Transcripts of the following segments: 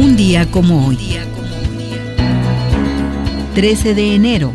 Un día como hoy. 13 de enero,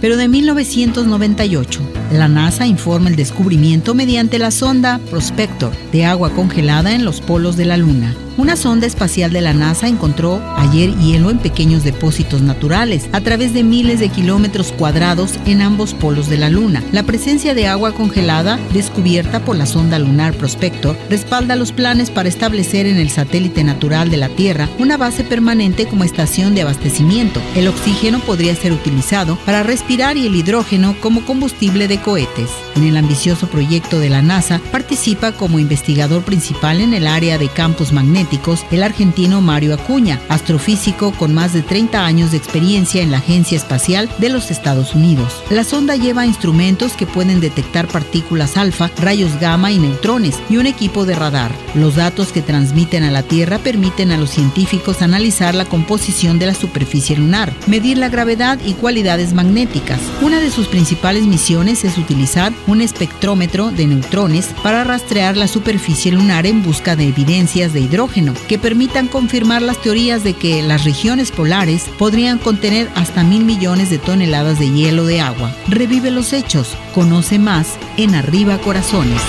pero de 1998. La NASA informa el descubrimiento mediante la sonda Prospector de agua congelada en los polos de la Luna. Una sonda espacial de la NASA encontró ayer hielo en pequeños depósitos naturales a través de miles de kilómetros cuadrados en ambos polos de la Luna. La presencia de agua congelada, descubierta por la sonda lunar Prospector, respalda los planes para establecer en el satélite natural de la Tierra una base permanente como estación de abastecimiento. El oxígeno podría ser utilizado para respirar y el hidrógeno como combustible de cohetes. En el ambicioso proyecto de la NASA participa como investigador principal en el área de campos magnéticos el argentino Mario Acuña, astrofísico con más de 30 años de experiencia en la Agencia Espacial de los Estados Unidos. La sonda lleva instrumentos que pueden detectar partículas alfa, rayos gamma y neutrones y un equipo de radar. Los datos que transmiten a la Tierra permiten a los científicos analizar la composición de la superficie lunar, medir la gravedad y cualidades magnéticas. Una de sus principales misiones es utilizar un espectrómetro de neutrones para rastrear la superficie lunar en busca de evidencias de hidrógeno que permitan confirmar las teorías de que las regiones polares podrían contener hasta mil millones de toneladas de hielo de agua. Revive los hechos, conoce más en Arriba Corazones.